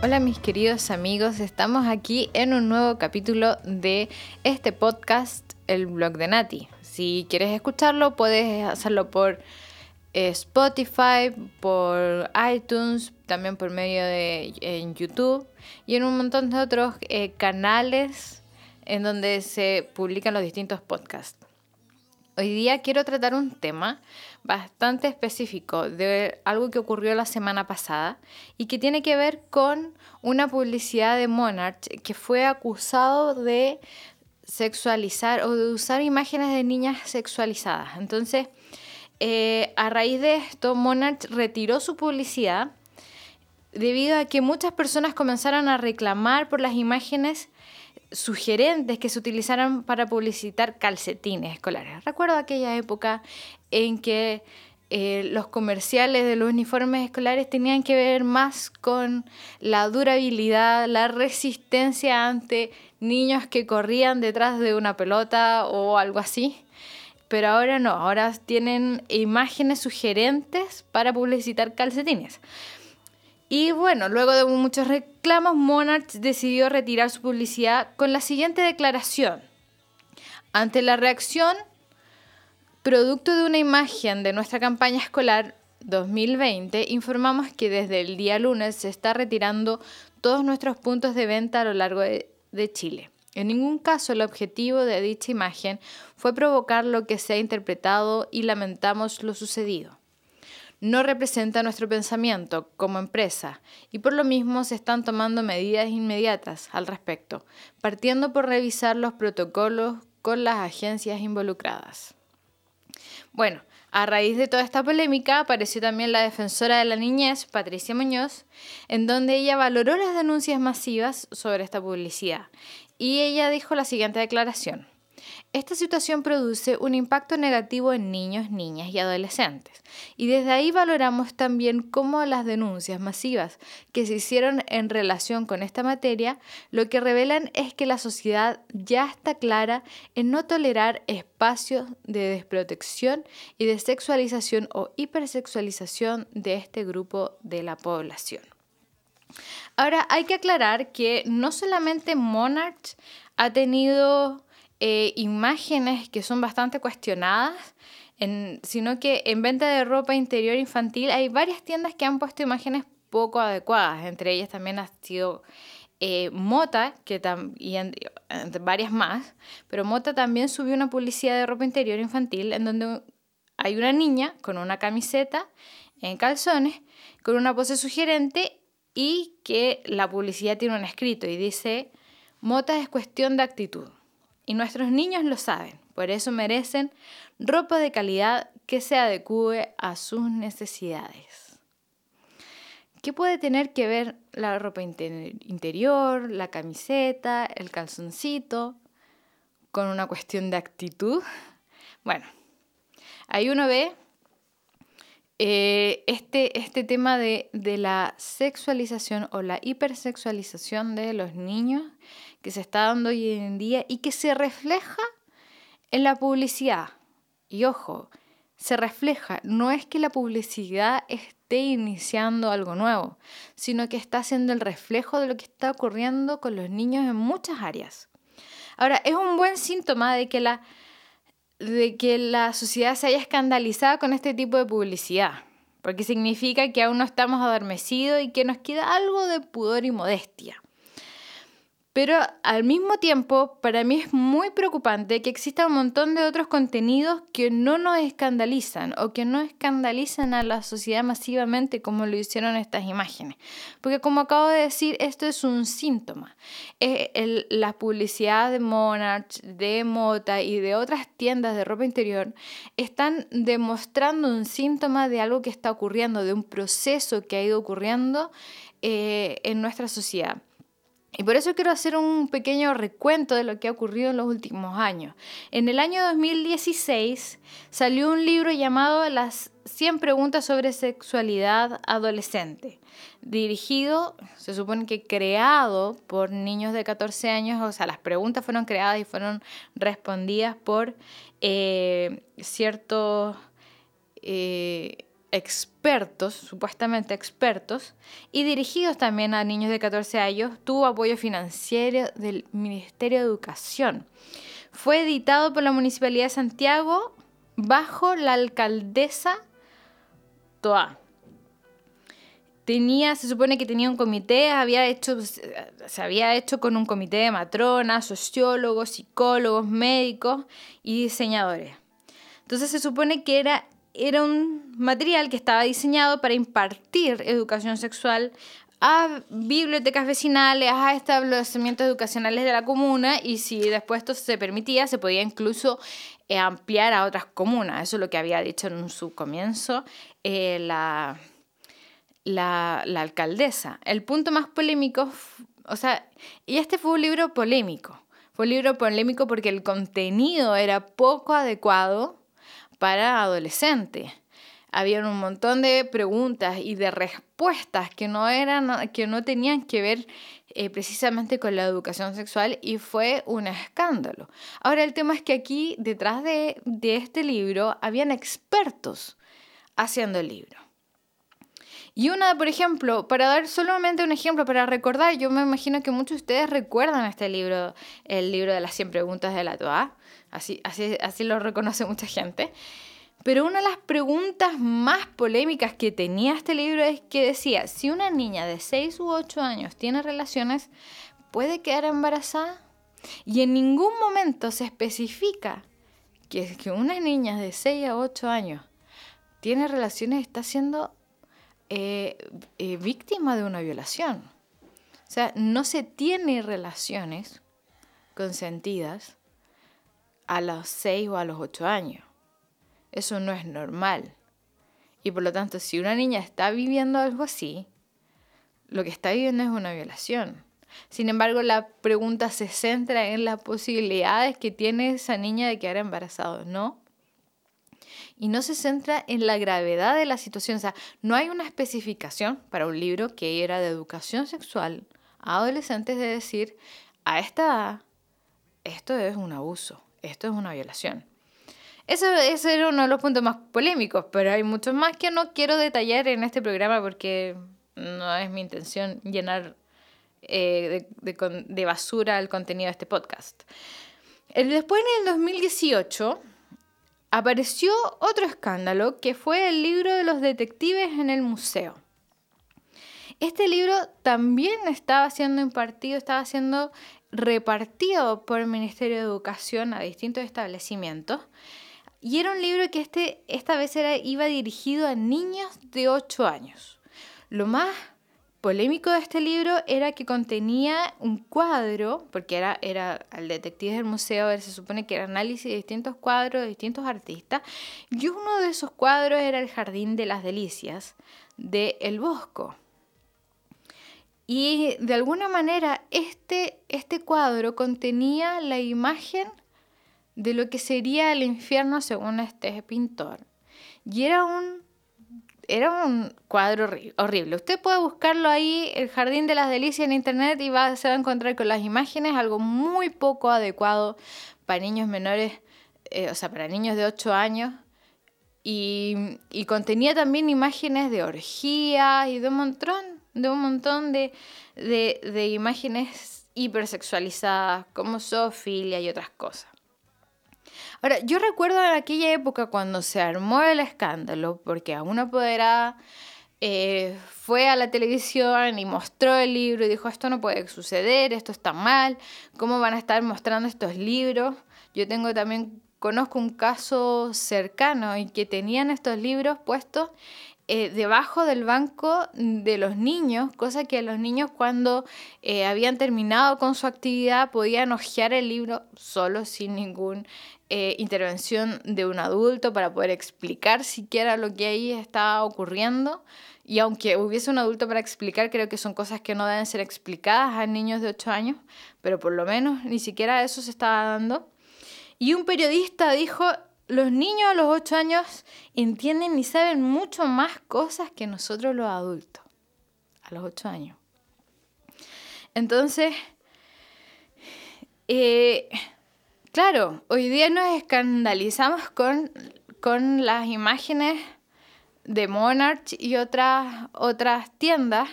Hola mis queridos amigos, estamos aquí en un nuevo capítulo de este podcast, el blog de Nati. Si quieres escucharlo, puedes hacerlo por eh, Spotify, por iTunes, también por medio de en YouTube y en un montón de otros eh, canales en donde se publican los distintos podcasts. Hoy día quiero tratar un tema bastante específico de algo que ocurrió la semana pasada y que tiene que ver con una publicidad de Monarch que fue acusado de sexualizar o de usar imágenes de niñas sexualizadas. Entonces, eh, a raíz de esto, Monarch retiró su publicidad debido a que muchas personas comenzaron a reclamar por las imágenes sugerentes que se utilizaron para publicitar calcetines escolares. Recuerdo aquella época en que eh, los comerciales de los uniformes escolares tenían que ver más con la durabilidad, la resistencia ante niños que corrían detrás de una pelota o algo así. Pero ahora no, ahora tienen imágenes sugerentes para publicitar calcetines. Y bueno, luego de muchos reclamos, Monarch decidió retirar su publicidad con la siguiente declaración. Ante la reacción, producto de una imagen de nuestra campaña escolar 2020, informamos que desde el día lunes se está retirando todos nuestros puntos de venta a lo largo de, de Chile. En ningún caso el objetivo de dicha imagen fue provocar lo que se ha interpretado y lamentamos lo sucedido no representa nuestro pensamiento como empresa y por lo mismo se están tomando medidas inmediatas al respecto, partiendo por revisar los protocolos con las agencias involucradas. Bueno, a raíz de toda esta polémica apareció también la defensora de la niñez, Patricia Muñoz, en donde ella valoró las denuncias masivas sobre esta publicidad y ella dijo la siguiente declaración. Esta situación produce un impacto negativo en niños, niñas y adolescentes. Y desde ahí valoramos también cómo las denuncias masivas que se hicieron en relación con esta materia lo que revelan es que la sociedad ya está clara en no tolerar espacios de desprotección y de sexualización o hipersexualización de este grupo de la población. Ahora, hay que aclarar que no solamente Monarch ha tenido eh, imágenes que son bastante cuestionadas, sino que en venta de ropa interior infantil hay varias tiendas que han puesto imágenes poco adecuadas. Entre ellas también ha sido eh, Mota, que y varias más, pero Mota también subió una publicidad de ropa interior infantil en donde hay una niña con una camiseta en calzones, con una pose sugerente y que la publicidad tiene un escrito y dice, Mota es cuestión de actitud. Y nuestros niños lo saben, por eso merecen ropa de calidad que se adecue a sus necesidades. ¿Qué puede tener que ver la ropa interior, la camiseta, el calzoncito con una cuestión de actitud? Bueno, ahí uno ve eh, este, este tema de, de la sexualización o la hipersexualización de los niños que se está dando hoy en día y que se refleja en la publicidad. Y ojo, se refleja, no es que la publicidad esté iniciando algo nuevo, sino que está haciendo el reflejo de lo que está ocurriendo con los niños en muchas áreas. Ahora, es un buen síntoma de que la, de que la sociedad se haya escandalizado con este tipo de publicidad, porque significa que aún no estamos adormecidos y que nos queda algo de pudor y modestia. Pero al mismo tiempo, para mí es muy preocupante que exista un montón de otros contenidos que no nos escandalizan o que no escandalizan a la sociedad masivamente como lo hicieron estas imágenes. Porque como acabo de decir, esto es un síntoma. la publicidad de Monarch, de Mota y de otras tiendas de ropa interior están demostrando un síntoma de algo que está ocurriendo, de un proceso que ha ido ocurriendo eh, en nuestra sociedad. Y por eso quiero hacer un pequeño recuento de lo que ha ocurrido en los últimos años. En el año 2016 salió un libro llamado Las 100 preguntas sobre sexualidad adolescente, dirigido, se supone que creado por niños de 14 años, o sea, las preguntas fueron creadas y fueron respondidas por eh, ciertos... Eh, expertos, supuestamente expertos, y dirigidos también a niños de 14 años, tuvo apoyo financiero del Ministerio de Educación. Fue editado por la Municipalidad de Santiago bajo la alcaldesa Toa. Tenía, se supone que tenía un comité, había hecho, se había hecho con un comité de matronas, sociólogos, psicólogos, médicos y diseñadores. Entonces se supone que era era un material que estaba diseñado para impartir educación sexual a bibliotecas vecinales, a establecimientos educacionales de la comuna y si después esto se permitía, se podía incluso eh, ampliar a otras comunas. Eso es lo que había dicho en su comienzo eh, la, la, la alcaldesa. El punto más polémico, o sea, y este fue un libro polémico. Fue un libro polémico porque el contenido era poco adecuado para adolescentes. Había un montón de preguntas y de respuestas que no, eran, que no tenían que ver eh, precisamente con la educación sexual y fue un escándalo. Ahora el tema es que aquí detrás de, de este libro habían expertos haciendo el libro. Y una, por ejemplo, para dar solamente un ejemplo, para recordar, yo me imagino que muchos de ustedes recuerdan este libro, el libro de las 100 preguntas de la Toa, así, así, lo reconoce mucha gente. Pero una de las preguntas más polémicas que tenía este libro es que decía, si una niña de 6 u 8 años tiene relaciones, ¿puede quedar embarazada? Y en ningún momento se especifica que, que una niña de 6 a 8 años tiene relaciones está siendo eh, eh, víctima de una violación. O sea, no se tiene relaciones consentidas a los 6 o a los 8 años. Eso no es normal. Y por lo tanto, si una niña está viviendo algo así, lo que está viviendo es una violación. Sin embargo, la pregunta se centra en las posibilidades que tiene esa niña de quedar embarazada, ¿no? Y no se centra en la gravedad de la situación. O sea, no hay una especificación para un libro que era de educación sexual a adolescentes de decir, a esta edad, esto es un abuso esto es una violación. Ese, ese era uno de los puntos más polémicos, pero hay muchos más que no quiero detallar en este programa porque no es mi intención llenar eh, de, basura el contenido de este podcast. Después, en el 2018, apareció otro escándalo que fue el libro de los detectives en el museo. Este libro también estaba siendo impartido, estaba siendo repartido por el Ministerio de Educación a distintos establecimientos. Y era un libro que este, esta vez era, iba dirigido a niños de 8 años. Lo más polémico de este libro era que contenía un cuadro, porque era, era al detective del museo, se supone que era análisis de distintos cuadros de distintos artistas, y uno de esos cuadros era el Jardín de las Delicias de El Bosco. Y de alguna manera este, este cuadro contenía la imagen de lo que sería el infierno según este pintor. Y era un, era un cuadro horrible. Usted puede buscarlo ahí, el Jardín de las Delicias en internet, y va, se va a encontrar con las imágenes, algo muy poco adecuado para niños menores, eh, o sea, para niños de 8 años. Y, contenía también imágenes de orgías y de un montón de un montón de, de, imágenes hipersexualizadas como zoofilia y otras cosas. Ahora, yo recuerdo en aquella época cuando se armó el escándalo, porque a una apoderada eh, fue a la televisión y mostró el libro y dijo, esto no puede suceder, esto está mal, ¿cómo van a estar mostrando estos libros? Yo tengo también, conozco un caso cercano y que tenían estos libros puestos eh, debajo del banco de los niños, cosa que los niños cuando eh, habían terminado con su actividad podían hojear el libro solo sin ninguna eh, intervención de un adulto para poder explicar siquiera lo que ahí estaba ocurriendo. Y aunque hubiese un adulto para explicar, creo que son cosas que no deben ser explicadas a niños de 8 años, pero por lo menos ni siquiera eso se estaba dando. Y un periodista dijo, los niños a los 8 años entienden y saben mucho más cosas que nosotros los adultos, a los 8 años. Entonces, eh, claro, hoy día nos escandalizamos con, con las imágenes de Monarch y otras, otras tiendas.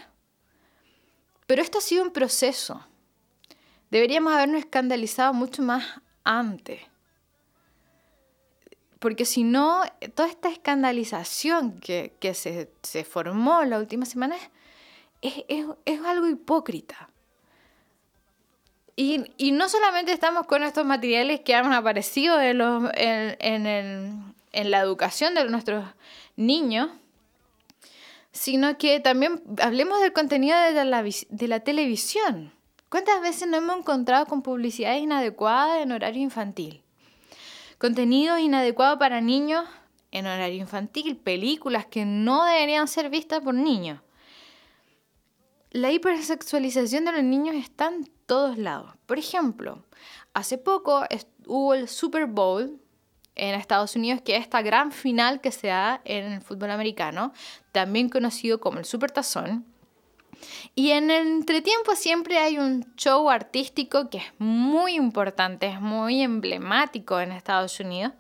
Pero esto ha sido un proceso. Deberíamos habernos escandalizado mucho más antes. Porque si no, toda esta escandalización que, se, formó en las últimas semanas es, algo hipócrita. Y, no solamente estamos con estos materiales que han aparecido en, en la educación de nuestros niños, sino que también hablemos del contenido de la, de la televisión. ¿Cuántas veces nos hemos encontrado con publicidad inadecuada en horario infantil? Contenido inadecuado para niños en horario infantil, películas que no deberían ser vistas por niños. La hipersexualización de los niños está en todos lados. Por ejemplo, hace poco hubo el Super Bowl en Estados Unidos, que es esta gran final que se da en el fútbol americano, también conocido como el Super Tazón. Y en el entretiempo siempre hay un show artístico que es muy importante, es muy emblemático en Estados Unidos.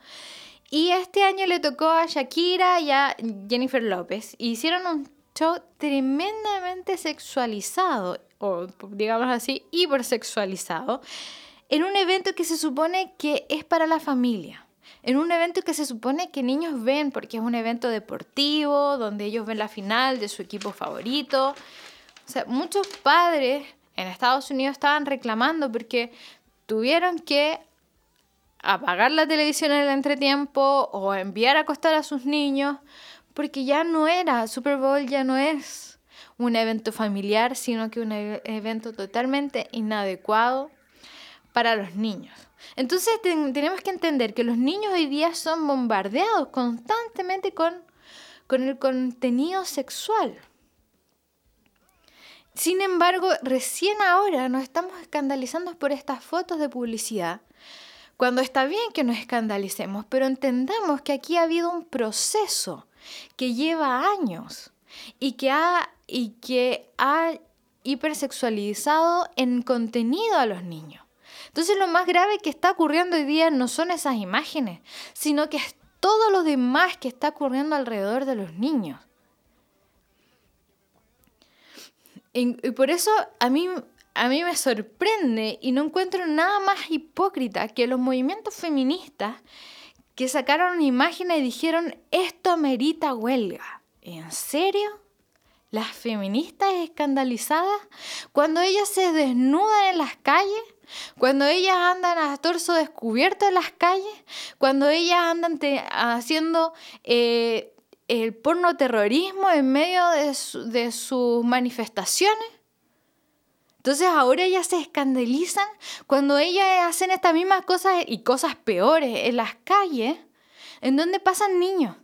Y este año le tocó a Shakira y a Jennifer López. Hicieron un show tremendamente sexualizado, o digamos así, hipersexualizado, en un evento que se supone que es para la familia en un evento que se supone que niños ven, porque es un evento deportivo, donde ellos ven la final de su equipo favorito. Muchos padres en Estados Unidos estaban reclamando porque tuvieron que apagar la televisión en el entretiempo o enviar a acostar a sus niños, porque ya no era, Super Bowl ya no es un evento familiar, sino que un e-, evento totalmente inadecuado para los niños. Entonces tenemos que entender que los niños hoy día son bombardeados constantemente con, con el contenido sexual. Sin embargo, recién ahora nos estamos escandalizando por estas fotos de publicidad, cuando está bien que nos escandalicemos, pero entendamos que aquí ha habido un proceso que lleva años y que ha, y que ha hipersexualizado en contenido a los niños. Entonces lo más grave que está ocurriendo hoy día no son esas imágenes, sino que es todo lo demás que está ocurriendo alrededor de los niños. Y, por eso a mí, a mí me sorprende y no encuentro nada más hipócrita que los movimientos feministas que sacaron imagen y dijeron, esto amerita huelga. ¿En serio? Las feministas escandalizadas cuando ellas se desnudan en las calles cuando ellas andan a torso descubierto en las calles, cuando ellas andan haciendo eh, el porno terrorismo en medio de, sus manifestaciones. Entonces ahora ellas se escandalizan cuando ellas hacen estas mismas cosas y cosas peores en las calles, en donde pasan niños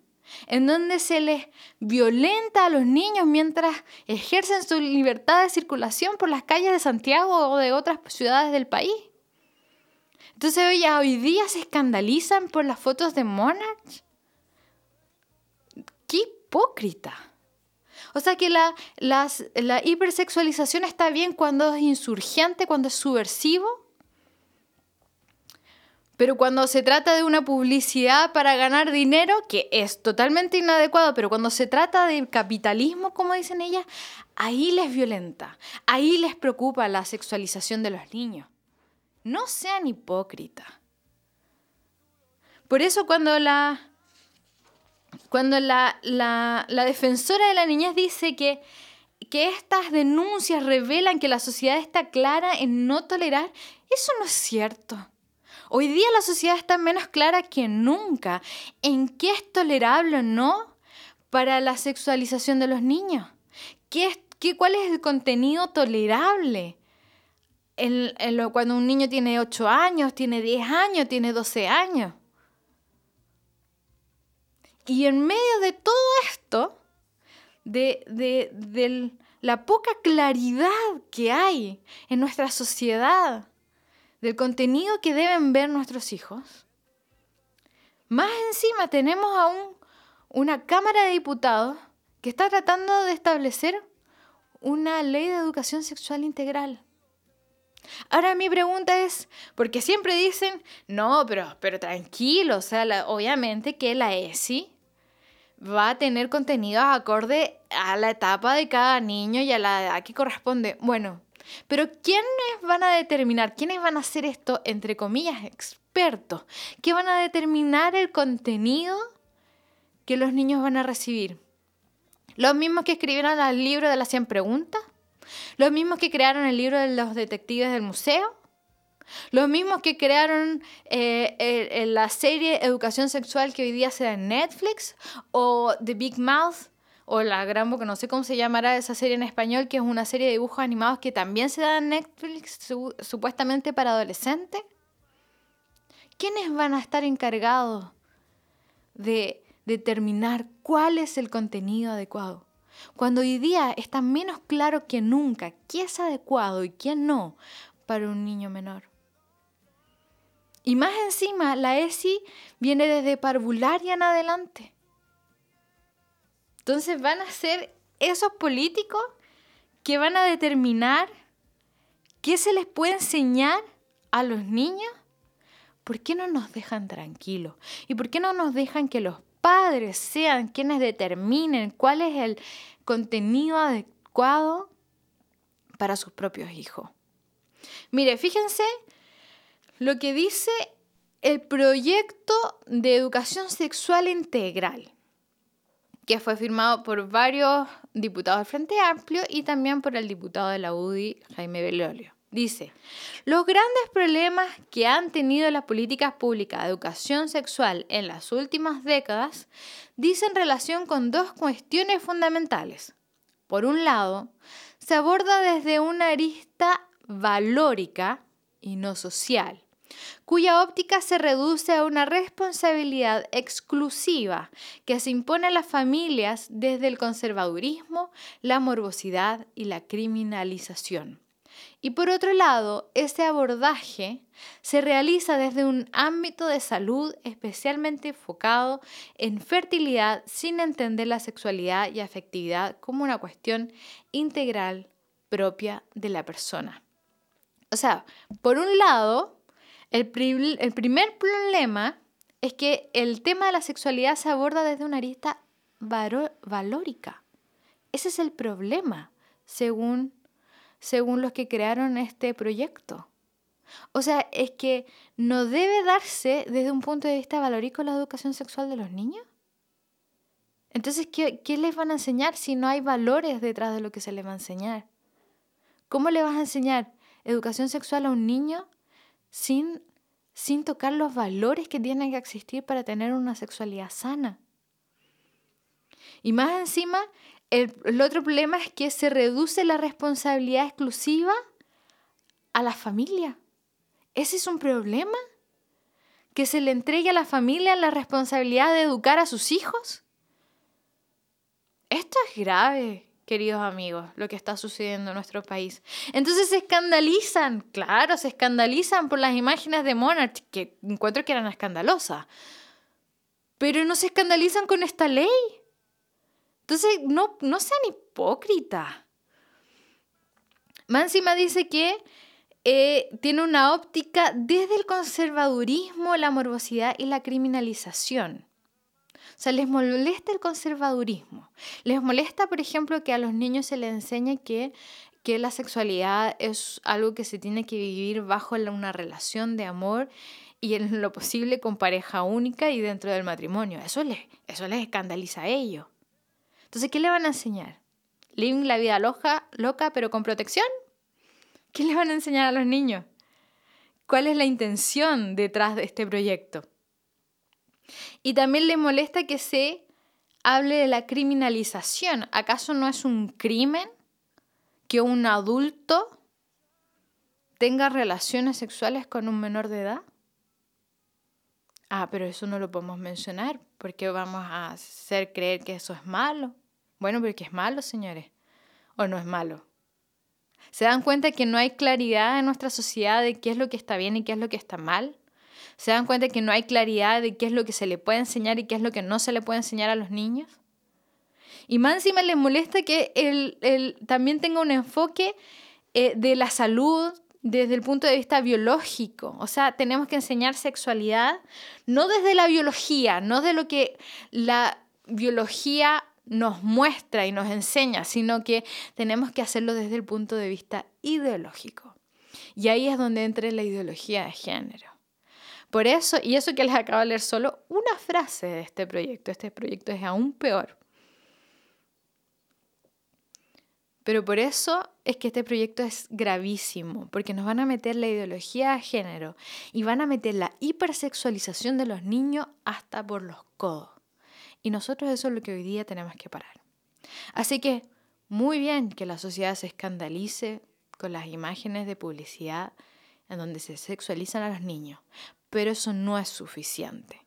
en donde se les violenta a los niños mientras ejercen su libertad de circulación por las calles de Santiago o de otras ciudades del país. Entonces hoy, hoy día se escandalizan por las fotos de Monarch. ¡Qué hipócrita! O sea que la, la hipersexualización está bien cuando es insurgente, cuando es subversivo, pero cuando se trata de una publicidad para ganar dinero, que es totalmente inadecuado, pero cuando se trata de capitalismo, como dicen ellas, ahí les violenta, ahí les preocupa la sexualización de los niños. No sean hipócritas. Por eso cuando la, cuando la, la, defensora de la niñez dice que, que estas denuncias revelan que la sociedad está clara en no tolerar, eso no es cierto. Hoy día la sociedad está menos clara que nunca en qué es tolerable o no para la sexualización de los niños. ¿Qué qué, ¿Cuál es el contenido tolerable? cuando un niño tiene 8 años, tiene 10 años, tiene 12 años. Y en medio de todo esto, de, de la poca claridad que hay en nuestra sociedad, del contenido que deben ver nuestros hijos. Más encima tenemos aún una Cámara de Diputados que está tratando de establecer una ley de educación sexual integral. Ahora mi pregunta es, porque siempre dicen, no, pero, pero tranquilo, o sea, obviamente que la ESI va a tener contenidos acorde a la etapa de cada niño y a la edad que corresponde. Bueno, pero ¿quiénes van a determinar, quiénes van a hacer esto, entre comillas, expertos? ¿Qué van a determinar el contenido que los niños van a recibir? ¿Los mismos que escribieron el libro de las 100 preguntas? ¿Los mismos que crearon el libro de los detectives del museo? Los mismos que crearon eh, la serie Educación Sexual que hoy día se da en Netflix o The Big Mouth o La Gran Boca, no sé cómo se llamará esa serie en español, que es una serie de dibujos animados que también se da en Netflix supuestamente para adolescentes. ¿Quiénes van a estar encargados de determinar cuál es el contenido adecuado? Cuando hoy día está menos claro que nunca qué es adecuado y qué no para un niño menor. Y más encima, la ESI viene desde parvularia en adelante. Entonces van a ser esos políticos que van a determinar qué se les puede enseñar a los niños. ¿Por qué no nos dejan tranquilos? ¿Y por qué no nos dejan que los padres sean quienes determinen cuál es el contenido adecuado para sus propios hijos? Mire, fíjense lo que dice el proyecto de educación sexual integral, que fue firmado por varios diputados del Frente Amplio y también por el diputado de la UDI, Jaime Belolio. Dice, los grandes problemas que han tenido las políticas públicas de educación sexual en las últimas décadas dicen relación con dos cuestiones fundamentales. Por un lado, se aborda desde una arista valórica y no social cuya óptica se reduce a una responsabilidad exclusiva que se impone a las familias desde el conservadurismo, la morbosidad y la criminalización. Y por otro lado, ese abordaje se realiza desde un ámbito de salud especialmente enfocado en fertilidad sin entender la sexualidad y afectividad como una cuestión integral propia de la persona. O sea, por un lado, el, primer problema es que el tema de la sexualidad se aborda desde una arista valórica. Ese es el problema, según, según los que crearon este proyecto. O sea, es que no debe darse desde un punto de vista valórico la educación sexual de los niños. Entonces, ¿qué, ¿qué, les van a enseñar si no hay valores detrás de lo que se les va a enseñar? ¿Cómo le vas a enseñar educación sexual a un niño sin, sin tocar los valores que tienen que existir para tener una sexualidad sana. Y más encima, el, otro problema es que se reduce la responsabilidad exclusiva a la familia. ¿Ese es un problema? ¿Que se le entregue a la familia la responsabilidad de educar a sus hijos? Esto es grave queridos amigos, lo que está sucediendo en nuestro país. Entonces se escandalizan, claro, se escandalizan por las imágenes de Monarch, que encuentro que eran escandalosas, pero no se escandalizan con esta ley. Entonces, no, no sean hipócritas. Máxima dice que eh, tiene una óptica desde el conservadurismo, la morbosidad y la criminalización. O sea, les molesta el conservadurismo. Les molesta, por ejemplo, que a los niños se les enseñe que, que la sexualidad es algo que se tiene que vivir bajo una relación de amor y en lo posible con pareja única y dentro del matrimonio. Eso les, eso les escandaliza a ellos. Entonces, ¿qué le van a enseñar? ¿Living la vida loca, loca pero con protección? ¿Qué le van a enseñar a los niños? ¿Cuál es la intención detrás de este proyecto? Y también le molesta que se hable de la criminalización. ¿Acaso no es un crimen que un adulto tenga relaciones sexuales con un menor de edad? Ah, pero eso no lo podemos mencionar porque vamos a hacer creer que eso es malo. Bueno, pero que es malo, señores. ¿O no es malo? ¿Se dan cuenta que no hay claridad en nuestra sociedad de qué es lo que está bien y qué es lo que está mal? se dan cuenta que no hay claridad de qué es lo que se le puede enseñar y qué es lo que no se le puede enseñar a los niños. Y más encima les molesta que también tenga un enfoque eh, de la salud desde el punto de vista biológico. O sea, tenemos que enseñar sexualidad no desde la biología, no de lo que la biología nos muestra y nos enseña, sino que tenemos que hacerlo desde el punto de vista ideológico. Y ahí es donde entra la ideología de género. Por eso, y eso que les acabo de leer solo una frase de este proyecto, este proyecto es aún peor. Pero por eso es que este proyecto es gravísimo, porque nos van a meter la ideología de género y van a meter la hipersexualización de los niños hasta por los codos. Y nosotros eso es lo que hoy día tenemos que parar. Así que, muy bien que la sociedad se escandalice con las imágenes de publicidad en donde se sexualizan a los niños, pero eso no es suficiente.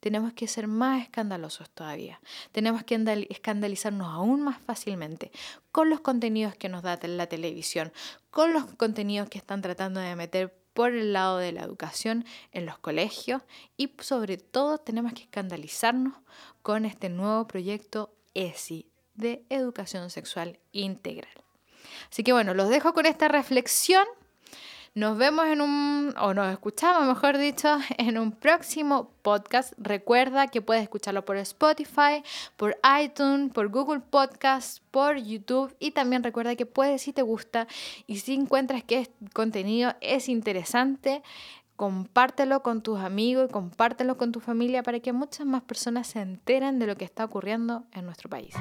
Tenemos que ser más escandalosos todavía. Tenemos que escandalizarnos aún más fácilmente con los contenidos que nos da la televisión, con los contenidos que están tratando de meter por el lado de la educación en los colegios y sobre todo tenemos que escandalizarnos con este nuevo proyecto ESI de educación sexual integral. Así que bueno, los dejo con esta reflexión nos vemos en un, o nos escuchamos, mejor dicho, en un próximo podcast. Recuerda que puedes escucharlo por Spotify, por iTunes, por Google Podcast, por YouTube y también recuerda que puedes, si te gusta y si encuentras que este contenido es interesante, compártelo con tus amigos y compártelo con tu familia para que muchas más personas se enteren de lo que está ocurriendo en nuestro país.